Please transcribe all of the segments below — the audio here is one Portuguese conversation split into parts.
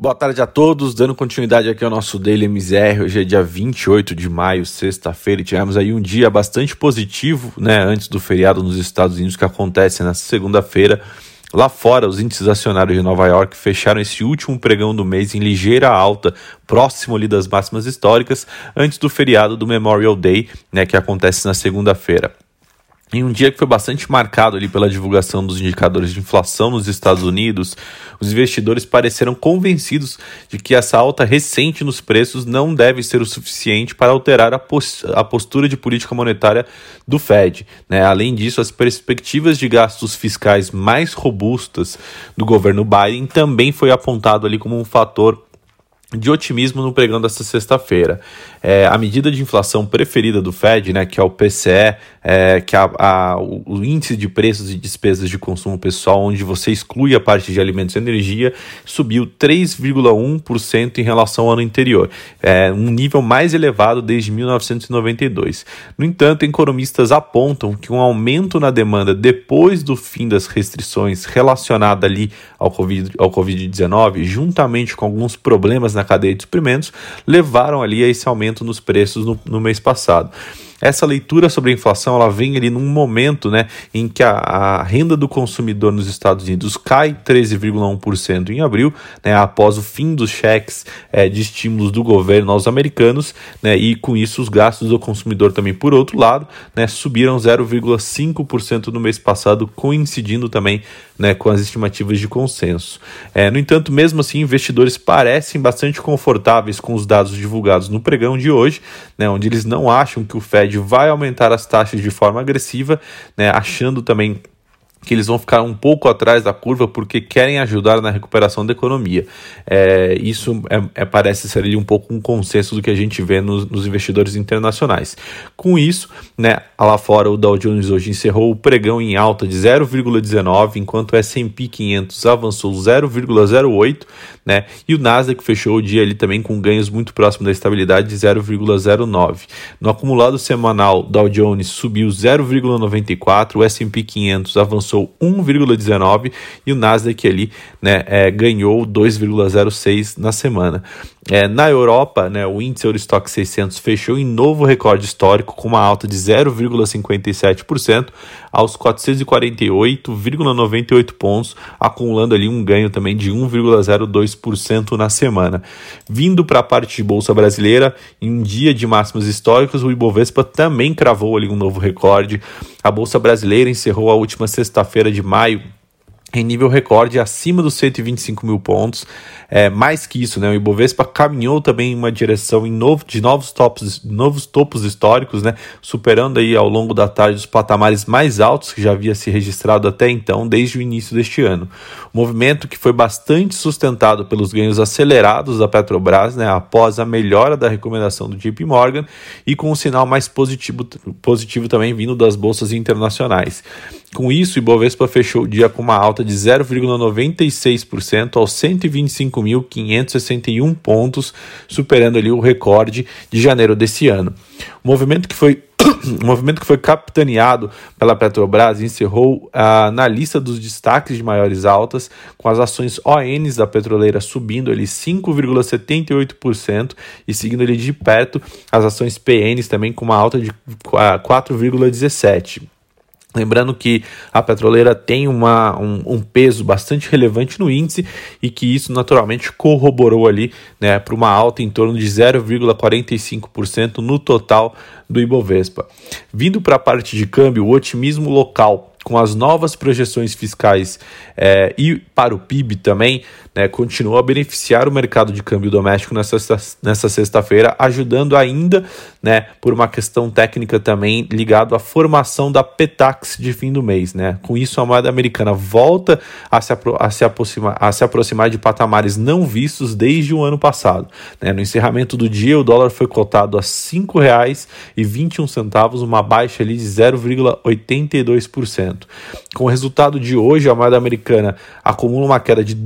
Boa tarde a todos, dando continuidade aqui ao nosso Daily MZR, hoje é dia 28 de maio, sexta-feira, e tivemos aí um dia bastante positivo, né, antes do feriado nos Estados Unidos que acontece nessa segunda-feira. Lá fora, os índices acionários de Nova York fecharam esse último pregão do mês em ligeira alta, próximo ali das máximas históricas, antes do feriado do Memorial Day, né, que acontece na segunda-feira. Em um dia que foi bastante marcado ali pela divulgação dos indicadores de inflação nos Estados Unidos, os investidores pareceram convencidos de que essa alta recente nos preços não deve ser o suficiente para alterar a, a postura de política monetária do Fed. Né? Além disso, as perspectivas de gastos fiscais mais robustas do governo Biden também foi apontado ali como um fator de otimismo no pregão desta sexta-feira. É, a medida de inflação preferida do Fed, né, que é o PCE, é, que é o índice de preços e despesas de consumo pessoal, onde você exclui a parte de alimentos e energia, subiu 3,1% em relação ao ano anterior, é um nível mais elevado desde 1992. No entanto, economistas apontam que um aumento na demanda depois do fim das restrições relacionada ali ao Covid-19, ao COVID juntamente com alguns problemas na cadeia de suprimentos, levaram ali a esse aumento nos preços no, no mês passado. Essa leitura sobre a inflação ela vem ali num momento né, em que a, a renda do consumidor nos Estados Unidos cai 13,1% em abril, né, após o fim dos cheques é, de estímulos do governo aos americanos, né, e com isso os gastos do consumidor também, por outro lado, né, subiram 0,5% no mês passado, coincidindo também né, com as estimativas de consenso. É, no entanto, mesmo assim, investidores parecem bastante confortáveis com os dados divulgados no pregão de hoje, né, onde eles não acham que o Fed vai aumentar as taxas de forma agressiva, né, achando também que eles vão ficar um pouco atrás da curva porque querem ajudar na recuperação da economia. É, isso é, é, parece ser ali um pouco um consenso do que a gente vê nos, nos, investidores internacionais. Com isso, né, lá fora o Dow Jones hoje encerrou o pregão em alta de 0,19, enquanto o S&P 500 avançou 0,08, né, e o Nasdaq fechou o dia ali também com ganhos muito próximos da estabilidade de 0,09. No acumulado semanal, Dow Jones subiu 0,94, o S&P 500 avançou avançou 1,19 e o Nasdaq ali né, é, ganhou 2,06 na semana. É, na Europa, né, o índice Eurostock 600 fechou em novo recorde histórico com uma alta de 0,57% aos 448,98 pontos, acumulando ali um ganho também de 1,02% na semana. Vindo para a parte de bolsa brasileira, em um dia de máximos históricos, o Ibovespa também cravou ali um novo recorde. A bolsa brasileira encerrou a última sexta-feira de maio em nível recorde acima dos 125 mil pontos. É, mais que isso, né, o Ibovespa caminhou também em uma direção em novo, de novos topos, novos topos históricos, né, superando aí ao longo da tarde os patamares mais altos que já havia se registrado até então, desde o início deste ano. movimento que foi bastante sustentado pelos ganhos acelerados da Petrobras, né, após a melhora da recomendação do JP Morgan e com um sinal mais positivo, positivo também vindo das bolsas internacionais. Com isso, o Ibovespa fechou o dia com uma alta de 0,96% aos 125.561 pontos, superando ali o recorde de janeiro desse ano. O movimento que foi o movimento que foi capitaneado pela Petrobras encerrou ah, na lista dos destaques de maiores altas, com as ações ONs da petroleira subindo ali 5,78% e seguindo ali de perto as ações PNs também com uma alta de 4,17%. Lembrando que a petroleira tem uma, um, um, peso bastante relevante no índice e que isso naturalmente corroborou ali né, para uma alta em torno de 0,45% no total do Ibovespa. Vindo para a parte de câmbio, o otimismo local com as novas projeções fiscais é, e para o PIB também, né, continuou a beneficiar o mercado de câmbio doméstico nessa, sexta-feira, ajudando ainda, né, por uma questão técnica também ligado à formação da PETAX de fim do mês. Né? Com isso, a moeda americana volta a se, a se, aproximar, a se aproximar de patamares não vistos desde o ano passado. Né? No encerramento do dia, o dólar foi cotado a R$ 5,21, uma baixa ali de 0,82%. Com o resultado de hoje, a moeda americana acumula uma queda de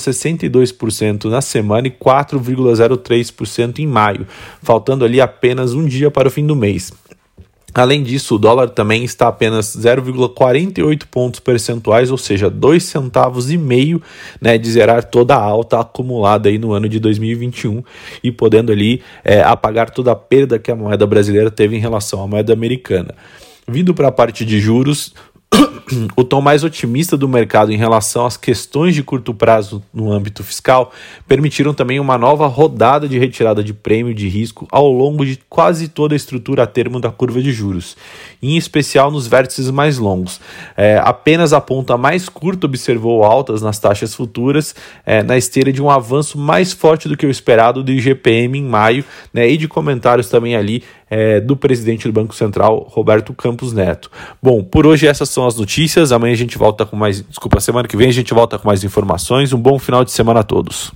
2,62% na semana e 4,03% em maio, faltando ali apenas um dia para o fim do mês. Além disso, o dólar também está apenas 0,48 pontos percentuais, ou seja, dois centavos e meio, né, de zerar toda a alta acumulada aí no ano de 2021 e podendo ali é, apagar toda a perda que a moeda brasileira teve em relação à moeda americana. Vindo para a parte de juros, o tom mais otimista do mercado em relação às questões de curto prazo no âmbito fiscal permitiram também uma nova rodada de retirada de prêmio de risco ao longo de quase toda a estrutura a termo da curva de juros, em especial nos vértices mais longos. É, apenas a ponta mais curta observou altas nas taxas futuras, é, na esteira de um avanço mais forte do que o esperado do IGPM em maio, né, e de comentários também ali é, do presidente do Banco Central, Roberto Campos Neto. Bom, por hoje essas são as notícias. Amanhã a gente volta com mais. Desculpa, semana que vem a gente volta com mais informações. Um bom final de semana a todos.